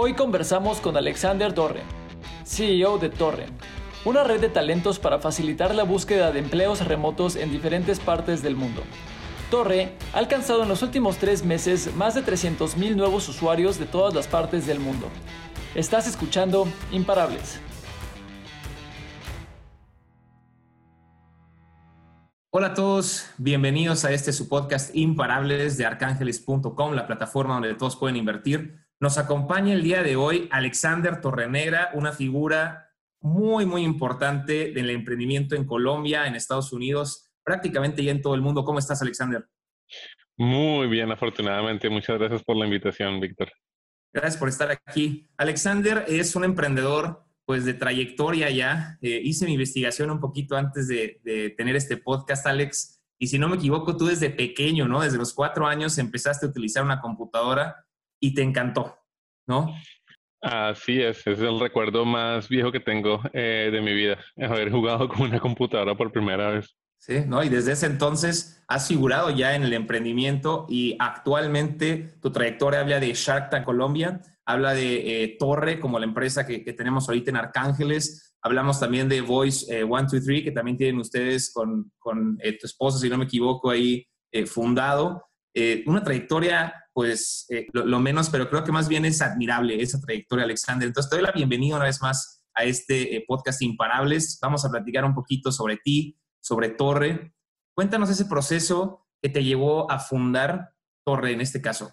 Hoy conversamos con Alexander Torre, CEO de Torre, una red de talentos para facilitar la búsqueda de empleos remotos en diferentes partes del mundo. Torre ha alcanzado en los últimos tres meses más de 300.000 nuevos usuarios de todas las partes del mundo. Estás escuchando Imparables. Hola a todos, bienvenidos a este su podcast Imparables de arcángeles.com, la plataforma donde todos pueden invertir. Nos acompaña el día de hoy Alexander Torrenegra, una figura muy, muy importante del emprendimiento en Colombia, en Estados Unidos, prácticamente ya en todo el mundo. ¿Cómo estás, Alexander? Muy bien, afortunadamente. Muchas gracias por la invitación, Víctor. Gracias por estar aquí. Alexander es un emprendedor pues de trayectoria ya. Eh, hice mi investigación un poquito antes de, de, tener este podcast, Alex. Y si no me equivoco, tú desde pequeño, ¿no? Desde los cuatro años empezaste a utilizar una computadora y te encantó, ¿no? Así es, es el recuerdo más viejo que tengo eh, de mi vida, haber jugado con una computadora por primera vez. Sí, ¿no? Y desde ese entonces has figurado ya en el emprendimiento y actualmente tu trayectoria habla de Shark Tank Colombia, habla de eh, Torre como la empresa que, que, tenemos ahorita en Arcángeles, hablamos también de Voice eh, 123 que también tienen ustedes con, con eh, tu esposo, si no me equivoco, ahí eh, fundado. una trayectoria pues eh, lo, menos, pero creo que más bien es admirable esa trayectoria, Alexander. Entonces, te doy la bienvenida una vez más a este eh, podcast Imparables. Vamos a platicar un poquito sobre ti, sobre Torre. Cuéntanos ese proceso que te llevó a fundar Torre en este caso.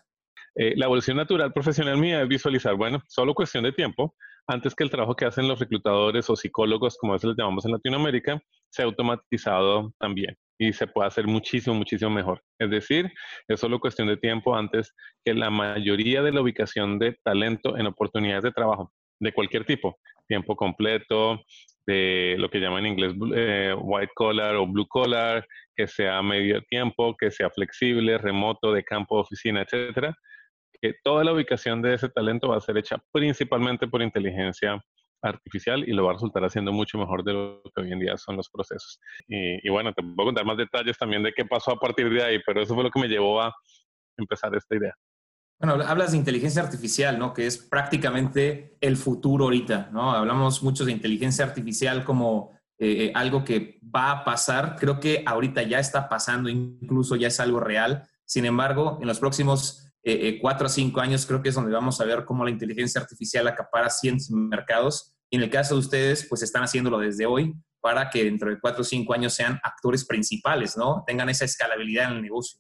Eh, la evolución natural profesional mía es visualizar, bueno, solo cuestión de tiempo, antes que el trabajo que hacen los reclutadores o psicólogos, como a veces les llamamos en Latinoamérica, sea automatizado también y se puede hacer muchísimo, muchísimo mejor. Es decir, es solo cuestión de tiempo antes que la mayoría de la ubicación de talento en oportunidades de trabajo de cualquier tipo, tiempo completo, de lo que llaman en inglés eh, white collar o blue collar, que sea medio tiempo, que sea flexible, remoto, de campo, oficina, etcétera, que toda la ubicación de ese talento va a ser hecha principalmente por inteligencia artificial y lo va a resultar haciendo mucho mejor de lo que hoy en día son los procesos. Y, y, bueno, te puedo contar más detalles también de qué pasó a partir de ahí, pero eso fue lo que me llevó a empezar esta idea. Bueno, hablas de inteligencia artificial, ¿no? Que es prácticamente el futuro ahorita, ¿no? Hablamos mucho de inteligencia artificial como eh, algo que va a pasar. Creo que ahorita ya está pasando, incluso ya es algo real. Sin embargo, en los próximos eh, eh, cuatro o cinco años creo que es donde vamos a ver cómo la inteligencia artificial acapara cientos mercados y en el caso de ustedes, pues están haciéndolo desde hoy para que dentro de cuatro o cinco años sean actores principales, ¿no? Tengan esa escalabilidad en el negocio.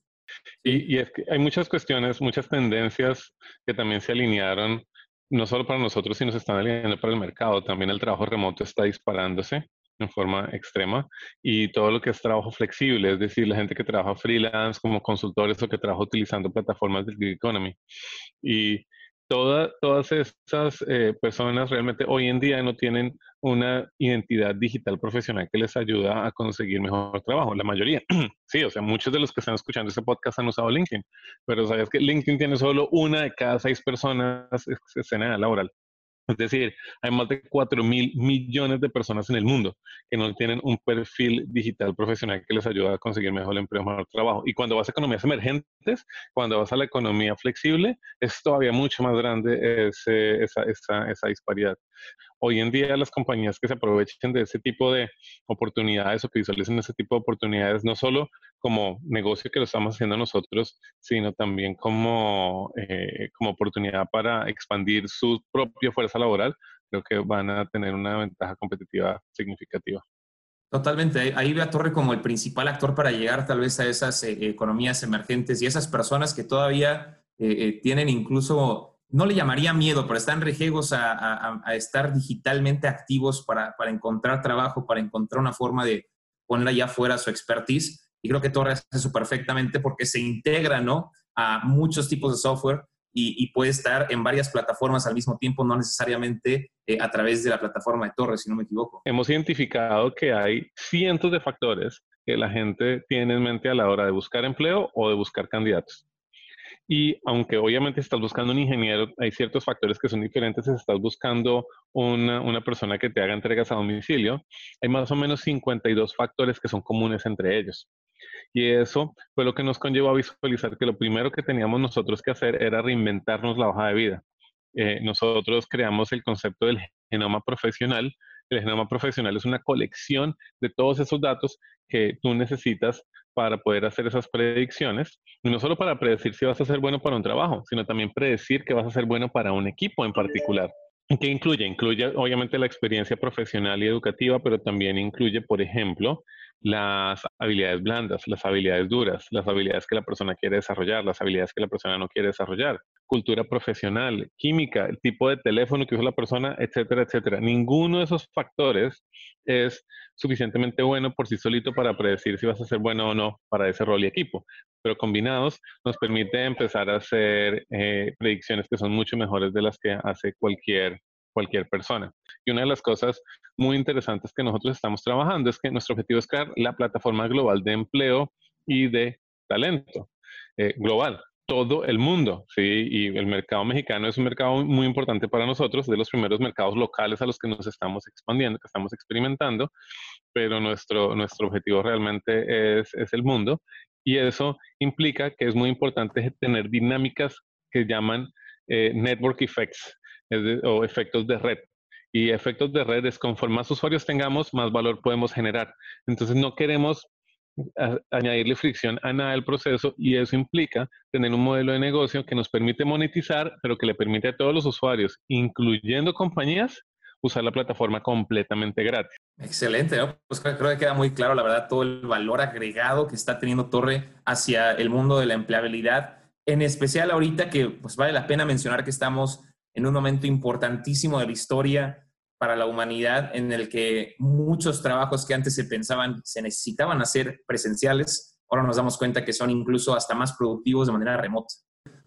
Y, es que hay muchas cuestiones, muchas tendencias que también se alinearon, no solo para nosotros, sino se están alineando para el mercado. También el trabajo remoto está disparándose en forma extrema y todo lo que es trabajo flexible, es decir, la gente que trabaja freelance como consultores o que trabaja utilizando plataformas de gig economy. Y toda, todas esas eh, personas realmente hoy en día no tienen una identidad digital profesional que les ayuda a conseguir mejor trabajo. La mayoría, sí, o sea, muchos de los que están escuchando este podcast han usado LinkedIn, pero sabes que LinkedIn tiene solo una de cada seis personas en escena laboral. Es decir, hay más de 4 mil millones de personas en el mundo que no tienen un perfil digital profesional que les ayuda a conseguir mejor empleo, mejor trabajo. Y cuando vas a economías emergentes, cuando vas a la economía flexible, es todavía mucho más grande ese, esa, esa, esa disparidad. Hoy en día las compañías que se aprovechen de ese tipo de oportunidades o que visualicen ese tipo de oportunidades, no solo como negocio que lo estamos haciendo nosotros, sino también como, eh, como oportunidad para expandir su propia fuerza laboral, creo que van a tener una ventaja competitiva significativa. Totalmente. Ahí ve a Torre como el principal actor para llegar tal vez a esas eh, economías emergentes y esas personas que todavía eh, eh, tienen incluso no le llamaría miedo, pero están rejegos a, a, estar digitalmente activos para, encontrar trabajo, para encontrar una forma de poner allá afuera su expertise. Y creo que Torre hace eso perfectamente porque se integra ¿no? a muchos tipos de software y, puede estar en varias plataformas al mismo tiempo, no necesariamente eh, a través de la plataforma de Torre, si no me equivoco. Hemos identificado que hay cientos de factores que la gente tiene en mente a la hora de buscar empleo o de buscar candidatos. Y aunque obviamente estás buscando un ingeniero, hay ciertos factores que son diferentes si estás buscando una, persona que te haga entregas a domicilio, hay más o menos 52 factores que son comunes entre ellos. Y eso fue lo que nos conllevó a visualizar que lo primero que teníamos nosotros que hacer era reinventarnos la hoja de vida. eh, nosotros creamos el concepto del genoma profesional. El genoma profesional es una colección de todos esos datos que tú necesitas para poder hacer esas predicciones, y no solo para predecir si vas a ser bueno para un trabajo, sino también predecir que vas a ser bueno para un equipo en particular. ¿Qué incluye? Incluye obviamente la experiencia profesional y educativa, pero también incluye, por ejemplo, las habilidades blandas, las habilidades duras, las habilidades que la persona quiere desarrollar, las habilidades que la persona no quiere desarrollar, cultura profesional, química, el tipo de teléfono que usa la persona, etcétera, etcétera. Ninguno de esos factores es suficientemente bueno por sí solito para predecir si vas a ser bueno o no para ese rol y equipo, pero combinados nos permite empezar a hacer eh, predicciones que son mucho mejores de las que hace cualquier cualquier persona. Y una de las cosas muy interesantes que nosotros estamos trabajando es que nuestro objetivo es crear la plataforma global de empleo y de talento eh, global, todo el mundo, ¿sí? Y el mercado mexicano es un mercado muy importante para nosotros, de los primeros mercados locales a los que nos estamos expandiendo, que estamos experimentando, pero nuestro, nuestro objetivo realmente es, es el mundo y eso implica que es muy importante tener dinámicas que llaman eh, network effects, o efectos de red. Y efectos de red es conforme más usuarios tengamos, más valor podemos generar. Entonces no queremos añadirle fricción a nada del proceso y eso implica tener un modelo de negocio que nos permite monetizar, pero que le permite a todos los usuarios, incluyendo compañías, usar la plataforma completamente gratis. Excelente, pues creo que queda muy claro, la verdad, todo el valor agregado que está teniendo Torre hacia el mundo de la empleabilidad, en especial ahorita que pues vale la pena mencionar que estamos en un momento importantísimo de la historia para la humanidad en el que muchos trabajos que antes se pensaban se necesitaban hacer presenciales, ahora nos damos cuenta que son incluso hasta más productivos de manera remota,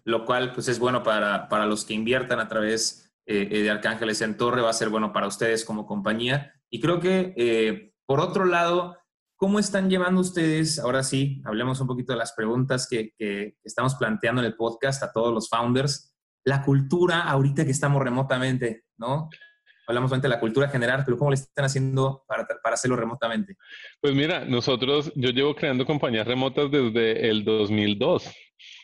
lo cual pues es bueno para, para los que inviertan a través eh, eh, de Arcángeles en Torre, va a ser bueno para ustedes como compañía. Y creo que, eh, por otro lado, ¿cómo están llevando ustedes, ahora sí, hablemos un poquito de las preguntas que, que estamos planteando en el podcast a todos los founders? la cultura ahorita que estamos remotamente, ¿no? Hablamos de la cultura general, pero ¿cómo le están haciendo para, para hacerlo remotamente? Pues mira, nosotros, yo llevo creando compañías remotas desde el 2002.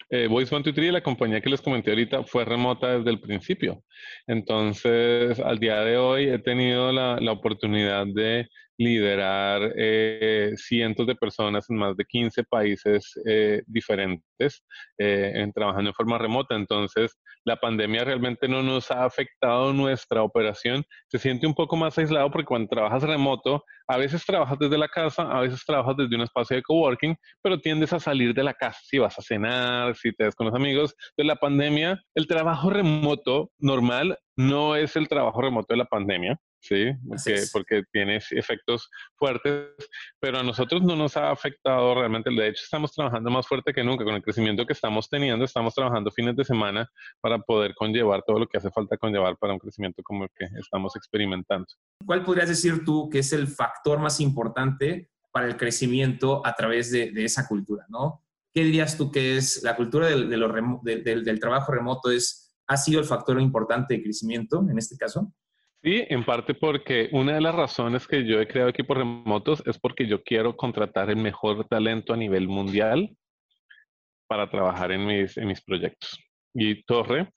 Eh, Voice One Two Three, la compañía que les comenté ahorita, fue remota desde el principio. Entonces, al día de hoy he tenido la, la oportunidad de liderar eh, cientos de personas en más de 15 países eh, diferentes, eh, en, trabajando en forma remota. Entonces, la pandemia realmente no nos ha afectado nuestra operación. Se siente un poco más aislado porque cuando trabajas remoto, a veces trabajas desde la casa, a veces trabajas desde un espacio de coworking, pero tiendes a salir de la casa si vas a cenar, si te ves con los amigos. De la pandemia, el trabajo remoto normal no es el trabajo remoto de la pandemia. ¿sí? Porque, porque, tiene efectos fuertes, pero a nosotros no nos ha afectado realmente. De hecho, estamos trabajando más fuerte que nunca con el crecimiento que estamos teniendo. Estamos trabajando fines de semana para poder conllevar todo lo que hace falta conllevar para un crecimiento como el que estamos experimentando. ¿Cuál podrías decir tú que es el factor más importante para el crecimiento a través de, esa cultura, ¿no? ¿Qué dirías tú que es la cultura del, del trabajo remoto? Es, ¿Ha sido el factor importante de crecimiento en este caso? Sí, en parte porque una de las razones que yo he creado equipos remotos es porque yo quiero contratar el mejor talento a nivel mundial para trabajar en mis, en mis proyectos. Y Torre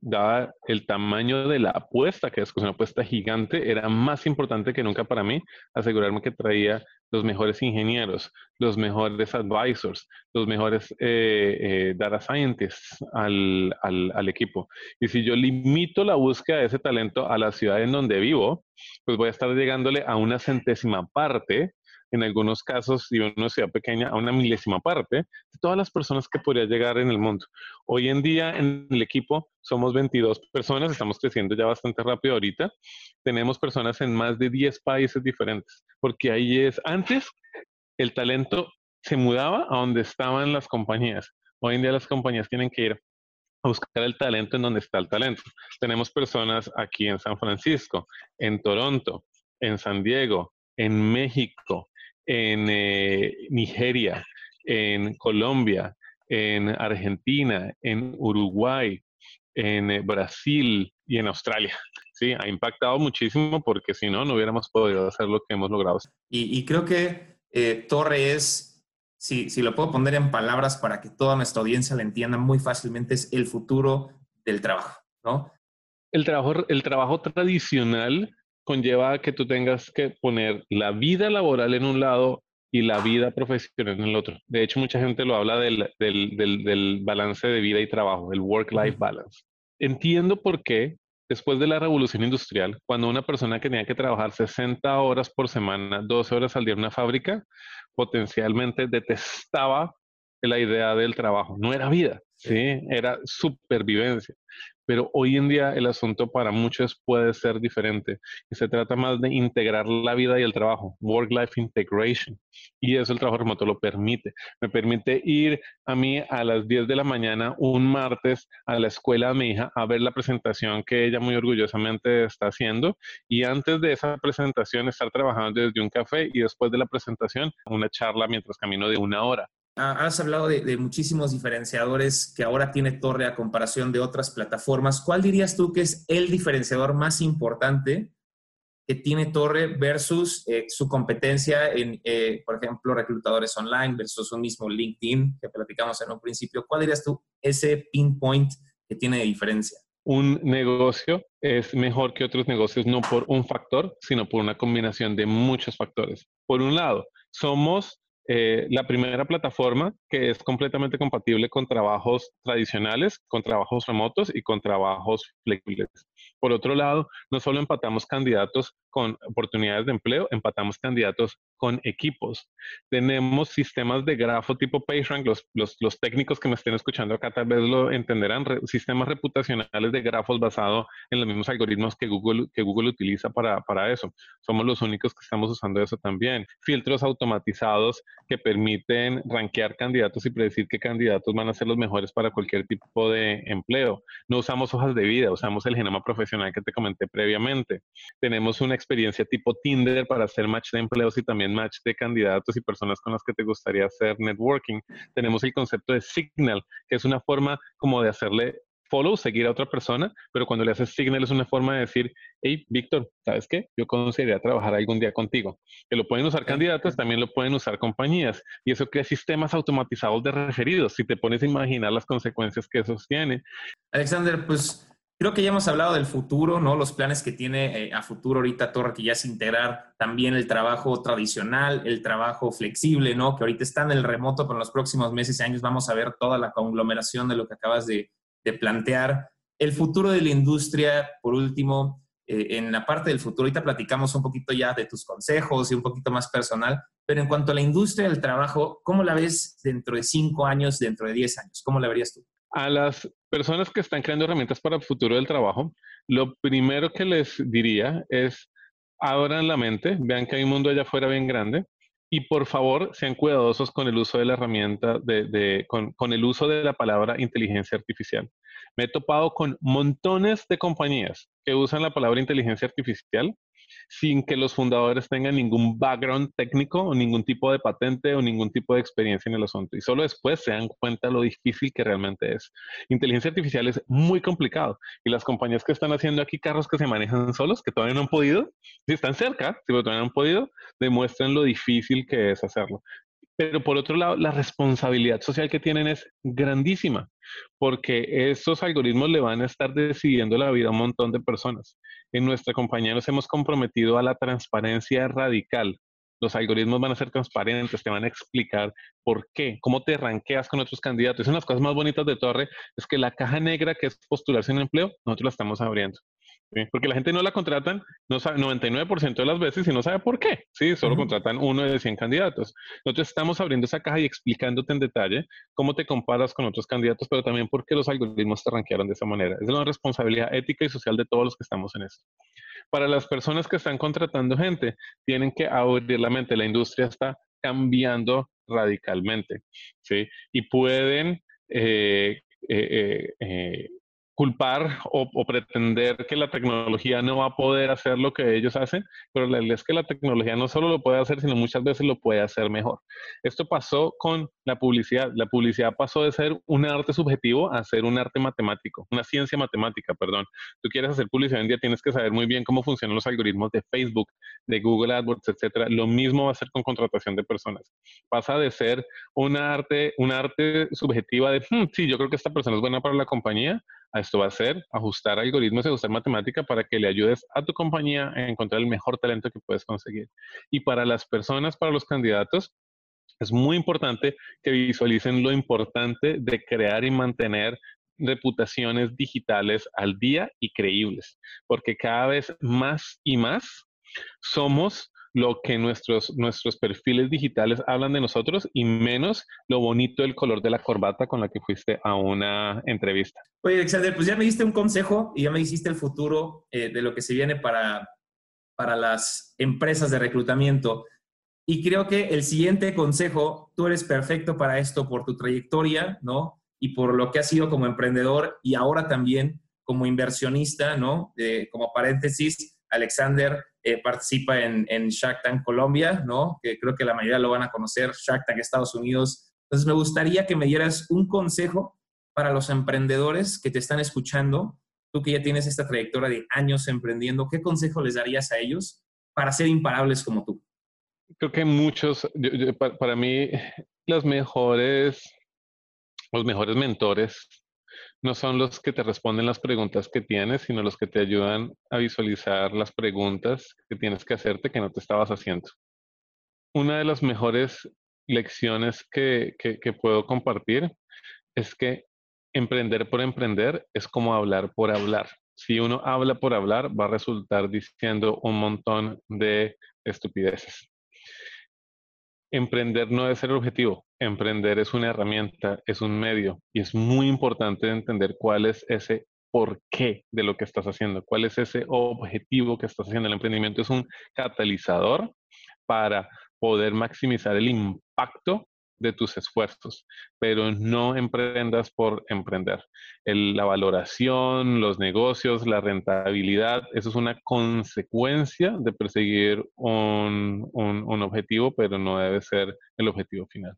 dada el tamaño de la apuesta, que es una apuesta gigante, era más importante que nunca para mí asegurarme que traía los mejores ingenieros, los mejores advisors, los mejores eh, eh, data scientists al, al, al, equipo. Y si yo limito la búsqueda de ese talento a la ciudad en donde vivo, pues voy a estar llegándole a una centésima parte en algunos casos, si una ciudad pequeña, a una milésima parte de todas las personas que podría llegar en el mundo. Hoy en día en el equipo somos 22 personas, estamos creciendo ya bastante rápido ahorita. Tenemos personas en más de 10 países diferentes, porque ahí es, antes el talento se mudaba a donde estaban las compañías. Hoy en día las compañías tienen que ir a buscar el talento en donde está el talento. Tenemos personas aquí en San Francisco, en Toronto, en San Diego, en México, en eh, Nigeria, en Colombia, en Argentina, en Uruguay, en eh, Brasil y en Australia. Sí, ha impactado muchísimo porque si no, no hubiéramos podido hacer lo que hemos logrado. Y, creo que eh, Torre es, si, si lo puedo poner en palabras para que toda nuestra audiencia la entienda muy fácilmente, es el futuro del trabajo, ¿no? El trabajo, el trabajo tradicional conlleva que tú tengas que poner la vida laboral en un lado y la vida profesional en el otro. De hecho, mucha gente lo habla del, del, del, balance de vida y trabajo, el work-life balance. Entiendo por qué, después de la revolución industrial, cuando una persona que tenía que trabajar 60 horas por semana, 12 horas al día en una fábrica, potencialmente detestaba la idea del trabajo. No era vida, ¿sí? Era supervivencia. Pero hoy en día el asunto para muchos puede ser diferente y se trata más de integrar la vida y el trabajo, work-life integration. Y eso el trabajo remoto lo permite. Me permite ir a mí a las 10 de la mañana un martes a la escuela de mi hija a ver la presentación que ella muy orgullosamente está haciendo y antes de esa presentación estar trabajando desde un café y después de la presentación una charla mientras camino de una hora. Has hablado de, muchísimos diferenciadores que ahora tiene Torre a comparación de otras plataformas. ¿Cuál dirías tú que es el diferenciador más importante que tiene Torre versus eh, su competencia en, eh, por ejemplo, reclutadores online versus un mismo LinkedIn que platicamos en un principio? ¿Cuál dirías tú ese pinpoint que tiene de diferencia? Un negocio es mejor que otros negocios no por un factor, sino por una combinación de muchos factores. Por un lado, somos eh, la primera plataforma que es completamente compatible con trabajos tradicionales, con trabajos remotos y con trabajos flexibles. Por otro lado, no solo empatamos candidatos con oportunidades de empleo, empatamos candidatos con equipos. Tenemos sistemas de grafo tipo PageRank, los, los, técnicos que me estén escuchando acá tal vez lo entenderán, sistemas reputacionales de grafos basados en los mismos algoritmos que Google, que Google utiliza para, para eso. Somos los únicos que estamos usando eso también. Filtros automatizados que permiten rankear candidatos y predecir qué candidatos van a ser los mejores para cualquier tipo de empleo. No usamos hojas de vida, usamos el genoma profesional que te comenté previamente. Tenemos una experiencia tipo Tinder para hacer match de empleos y también match de candidatos y personas con las que te gustaría hacer networking. Tenemos el concepto de signal, que es una forma como de hacerle follow, seguir a otra persona, pero cuando le haces signal es una forma de decir, hey, Víctor, ¿sabes qué? Yo consideraría trabajar algún día contigo. Que lo pueden usar candidatos, también lo pueden usar compañías. Y eso crea sistemas automatizados de referidos, si te pones a imaginar las consecuencias que eso tiene. Alexander, pues Creo que ya hemos hablado del futuro, ¿no? Los planes que tiene eh, a futuro ahorita Torre, que ya es integrar también el trabajo tradicional, el trabajo flexible, ¿no? Que ahorita está en el remoto, pero en los próximos meses y años vamos a ver toda la conglomeración de lo que acabas de, plantear. El futuro de la industria, por último, eh, en la parte del futuro, ahorita platicamos un poquito ya de tus consejos y un poquito más personal, pero en cuanto a la industria del trabajo, ¿cómo la ves dentro de cinco años, dentro de diez años? ¿Cómo la verías tú? A las personas que están creando herramientas para el futuro del trabajo, lo primero que les diría es abran la mente, vean que hay un mundo allá afuera bien grande y por favor sean cuidadosos con el uso de la herramienta, de, con, con el uso de la palabra inteligencia artificial. Me he topado con montones de compañías que usan la palabra inteligencia artificial sin que los fundadores tengan ningún background técnico o ningún tipo de patente o ningún tipo de experiencia en el asunto. Y solo después se dan cuenta lo difícil que realmente es. Inteligencia artificial es muy complicado y las compañías que están haciendo aquí carros que se manejan solos, que todavía no han podido, si están cerca, si todavía no han podido, demuestran lo difícil que es hacerlo. Pero por otro lado, la responsabilidad social que tienen es grandísima, porque estos algoritmos le van a estar decidiendo la vida a un montón de personas. En nuestra compañía nos hemos comprometido a la transparencia radical. Los algoritmos van a ser transparentes, te van a explicar por qué, cómo te ranqueas con otros candidatos. Una de las cosas más bonitas de Torre es que la caja negra que es postularse en empleo, nosotros la estamos abriendo. Porque la gente no la contratan no sabe, 99% de las veces y no sabe por qué. ¿sí? Solo contratan uno de 100 candidatos. Nosotros estamos abriendo esa caja y explicándote en detalle cómo te comparas con otros candidatos, pero también por qué los algoritmos te ranquearon de esa manera. Es una responsabilidad ética y social de todos los que estamos en esto. Para las personas que están contratando gente, tienen que abrir la mente. La industria está cambiando radicalmente. ¿sí? Y pueden... Eh, eh, eh, culpar o, pretender que la tecnología no va a poder hacer lo que ellos hacen, pero la realidad es que la tecnología no solo lo puede hacer, sino muchas veces lo puede hacer mejor. Esto pasó con la publicidad. La publicidad pasó de ser un arte subjetivo a ser un arte matemático, una ciencia matemática, perdón. Tú quieres hacer publicidad en día, tienes que saber muy bien cómo funcionan los algoritmos de Facebook, de Google AdWords, etcétera. Lo mismo va a ser con contratación de personas. Pasa de ser un arte, un arte subjetiva de, hmm, sí, yo creo que esta persona es buena para la compañía, Esto va a ser ajustar algoritmos y ajustar matemática para que le ayudes a tu compañía a encontrar el mejor talento que puedes conseguir. Y para las personas, para los candidatos, es muy importante que visualicen lo importante de crear y mantener reputaciones digitales al día y creíbles, porque cada vez más y más somos lo que nuestros, nuestros perfiles digitales hablan de nosotros y menos lo bonito del color de la corbata con la que fuiste a una entrevista. Oye, Alexander, pues ya me diste un consejo y ya me hiciste el futuro eh, de lo que se viene para, para las empresas de reclutamiento. Y creo que el siguiente consejo, tú eres perfecto para esto por tu trayectoria, ¿no? Y por lo que has sido como emprendedor y ahora también como inversionista, ¿no? como paréntesis, Alexander eh, participa en, en, Tank Colombia, ¿no? Creo que la mayoría lo van a conocer, Shark Tank Estados Unidos. Entonces, me gustaría que me dieras un consejo para los emprendedores que te están escuchando, tú que ya tienes esta trayectoria de años emprendiendo, ¿qué consejo les darías a ellos para ser imparables como tú? Creo que muchos, para, mí, los mejores, los mejores mentores no son los que te responden las preguntas que tienes, sino los que te ayudan a visualizar las preguntas que tienes que hacerte que no te estabas haciendo. Una de las mejores lecciones que, que, puedo compartir es que emprender por emprender es como hablar por hablar. Si uno habla por hablar, va a resultar diciendo un montón de estupideces. Emprender no ser el objetivo, emprender es una herramienta, es un medio y es muy importante entender cuál es ese por qué de lo que estás haciendo, cuál es ese objetivo que estás haciendo. El emprendimiento es un catalizador para poder maximizar el impacto de tus esfuerzos, pero no emprendas por emprender. la valoración, los negocios, la rentabilidad, eso es una consecuencia de perseguir un, objetivo, pero no debe ser el objetivo final.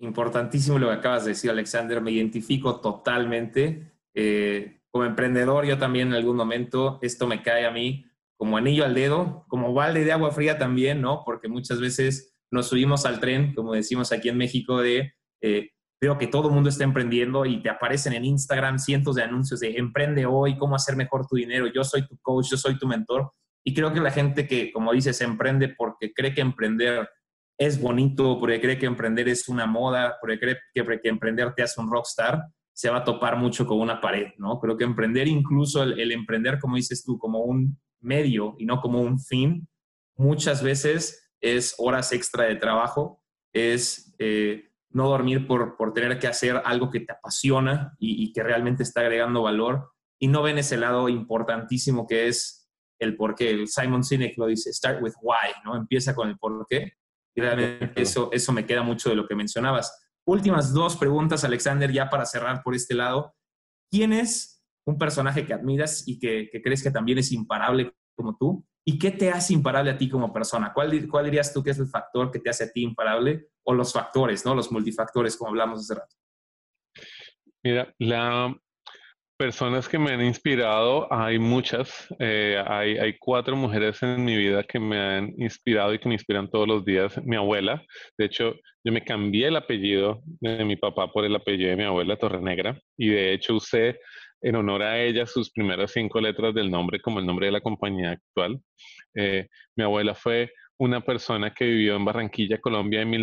Importantísimo lo que acabas de decir, Alexander. Me identifico totalmente. Eh, como emprendedor, yo también en algún momento, esto me cae a mí como anillo al dedo, como balde de agua fría también, ¿no? Porque muchas veces nos subimos al tren, como decimos aquí en México, de eh, veo que todo el mundo está emprendiendo y te aparecen en Instagram cientos de anuncios de emprende hoy, cómo hacer mejor tu dinero, yo soy tu coach, yo soy tu mentor. Y creo que la gente que, como dices, emprende porque cree que emprender es bonito, porque cree que emprender es una moda, porque cree que, que emprender te hace un rockstar, se va a topar mucho con una pared, ¿no? Creo que emprender, incluso el emprender, como dices tú, como un medio y no como un fin, muchas veces es horas extra de trabajo, es eh, no dormir por, por, tener que hacer algo que te apasiona y, que realmente está agregando valor y no ven ese lado importantísimo que es el por qué. El Simon Sinek lo dice, start with why, ¿no? Empieza con el por qué. Realmente eso, eso me queda mucho de lo que mencionabas. Últimas dos preguntas, Alexander, ya para cerrar por este lado. ¿Quién es un personaje que admiras y que, que crees que también es imparable como tú? ¿Y qué te hace imparable a ti como persona? ¿Cuál, ¿Cuál, dirías tú que es el factor que te hace a ti imparable? O los factores, ¿no? Los multifactores, como hablamos hace rato. Mira, las personas que me han inspirado, hay muchas. Eh, hay, hay, cuatro mujeres en mi vida que me han inspirado y que me inspiran todos los días. Mi abuela, de hecho, yo me cambié el apellido de mi papá por el apellido de mi abuela Torrenegra y de hecho usé en honor a ella sus primeras cinco letras del nombre como el nombre de la compañía actual. Eh, mi abuela fue una persona que vivió en Barranquilla, Colombia, en, en,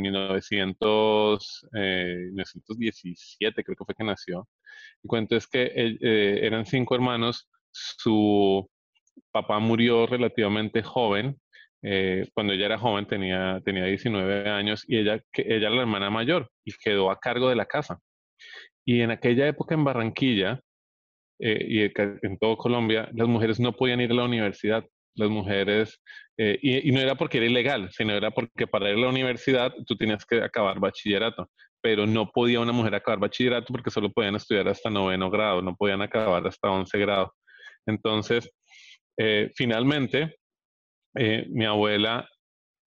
1917, eh, creo que fue que nació. El cuento es que eh, eran cinco hermanos, su papá murió relativamente joven, cuando ella era joven tenía, tenía 19 años y ella, ella era la hermana mayor y quedó a cargo de la casa. Y en aquella época en Barranquilla eh, y en todo Colombia, las mujeres no podían ir a la universidad. Las mujeres, eh, y, no era porque era ilegal, sino era porque para ir a la universidad tú tenías que acabar bachillerato. Pero no podía una mujer acabar bachillerato porque solo podían estudiar hasta noveno grado, no podían acabar hasta once grado. Entonces, eh, finalmente, mi abuela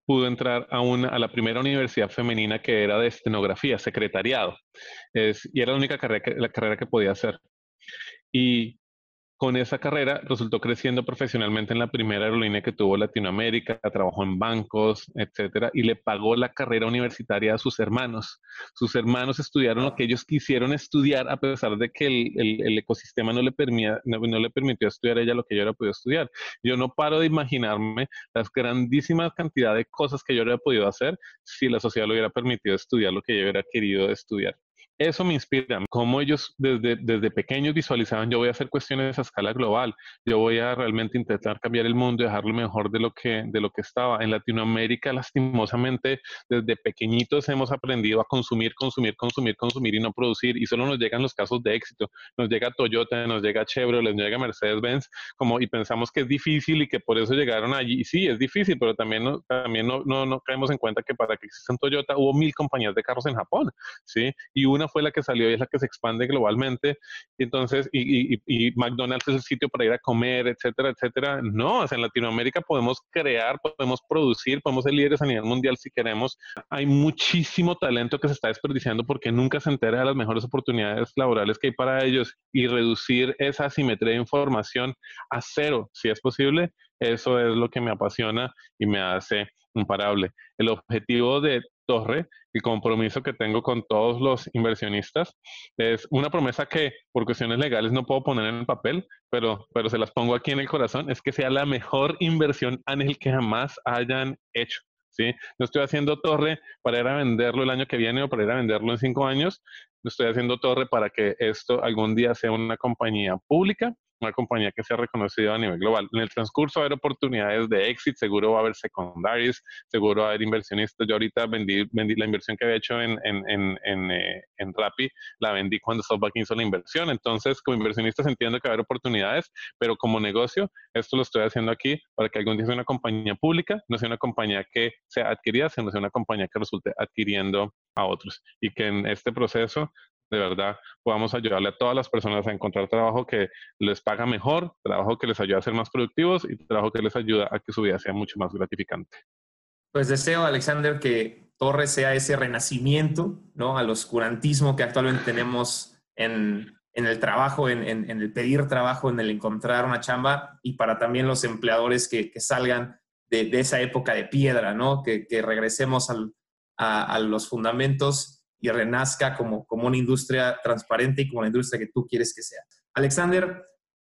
pudo entrar a, una, a la primera universidad femenina que era de estenografía, secretariado, es, y era la única carrera que, la carrera que podía hacer. Y con esa carrera resultó creciendo profesionalmente en la primera aerolínea que tuvo Latinoamérica, trabajó en bancos, etcétera, y le pagó la carrera universitaria a sus hermanos. Sus hermanos estudiaron lo que ellos quisieron estudiar a pesar de que el, ecosistema no le, no, le permitió estudiar ella lo que yo hubiera podido estudiar. Yo no paro de imaginarme las grandísimas cantidades de cosas que yo hubiera podido hacer si la sociedad le hubiera permitido estudiar lo que yo hubiera querido estudiar eso me inspira, como ellos desde, desde pequeños visualizaban, yo voy a hacer cuestiones a escala global, yo voy a realmente intentar cambiar el mundo y dejarlo mejor de lo que, de lo que estaba. En Latinoamérica, lastimosamente, desde pequeñitos hemos aprendido a consumir, consumir, consumir, consumir y no producir, y solo nos llegan los casos de éxito. Nos llega Toyota, nos llega Chevrolet, nos llega Mercedes-Benz, como, y pensamos que es difícil y que por eso llegaron allí. Y sí, es difícil, pero también, no, también no, no, no caemos en cuenta que para que exista Toyota hubo mil compañías de carros en Japón, ¿sí? Y una fue la que salió y es la que se expande globalmente. Entonces, y, y, McDonald's es el sitio para ir a comer, etcétera, etcétera. No, o en Latinoamérica podemos crear, podemos producir, podemos ser líderes a nivel mundial si queremos. Hay muchísimo talento que se está desperdiciando porque nunca se entera de las mejores oportunidades laborales que hay para ellos y reducir esa asimetría de información a cero, si es posible. Eso es lo que me apasiona y me hace imparable. El objetivo de Torre, el compromiso que tengo con todos los inversionistas, es una promesa que por cuestiones legales no puedo poner en el papel, pero, pero se las pongo aquí en el corazón, es que sea la mejor inversión Ángel que jamás hayan hecho. ¿sí? No estoy haciendo Torre para ir a venderlo el año que viene o para ir a venderlo en cinco años, estoy haciendo Torre para que esto algún día sea una compañía pública una compañía que sea reconocida a nivel global. En el transcurso va a haber oportunidades de exit, seguro va a haber secundarios, seguro va a haber inversionistas. Yo ahorita vendí, vendí la inversión que había hecho en, en, en, en, eh, en Rappi, la vendí cuando SoftBank hizo la inversión. Entonces, como inversionistas entiendo que va a haber oportunidades, pero como negocio, esto lo estoy haciendo aquí para que algún día sea una compañía pública, no sea una compañía que sea adquirida, sino sea una compañía que resulte adquiriendo a otros. Y que en este proceso de verdad podamos ayudarle a todas las personas a encontrar trabajo que les paga mejor, trabajo que les ayuda a ser más productivos y trabajo que les ayuda a que su vida sea mucho más gratificante. Pues deseo, Alexander, que Torres sea ese renacimiento ¿no? al oscurantismo que actualmente tenemos en, el trabajo, en, el pedir trabajo, en el encontrar una chamba y para también los empleadores que, salgan de, esa época de piedra, ¿no? que, regresemos a los fundamentos y renazca como, como una industria transparente y como la industria que tú quieres que sea. Alexander,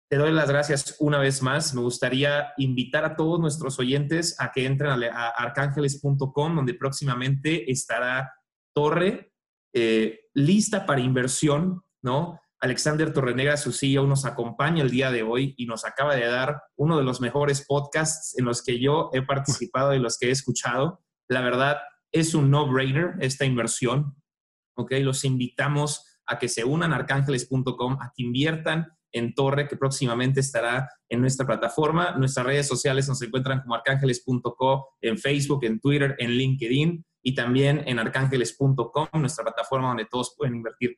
te doy las gracias una vez más. Me gustaría invitar a todos nuestros oyentes a que entren a, arcángeles.com, donde próximamente estará Torre eh, lista para inversión, ¿no? Alexander Torrenegra, su CEO, nos acompaña el día de hoy y nos acaba de dar uno de los mejores podcasts en los que yo he participado y los que he escuchado. La verdad, es un no-brainer esta inversión. ¿Ok? Los invitamos a que se unan a arcángeles.com, a que inviertan en Torre, que próximamente estará en nuestra plataforma. Nuestras redes sociales nos encuentran como arcángeles.com en Facebook, en Twitter, en LinkedIn y también en arcángeles.com, nuestra plataforma donde todos pueden invertir.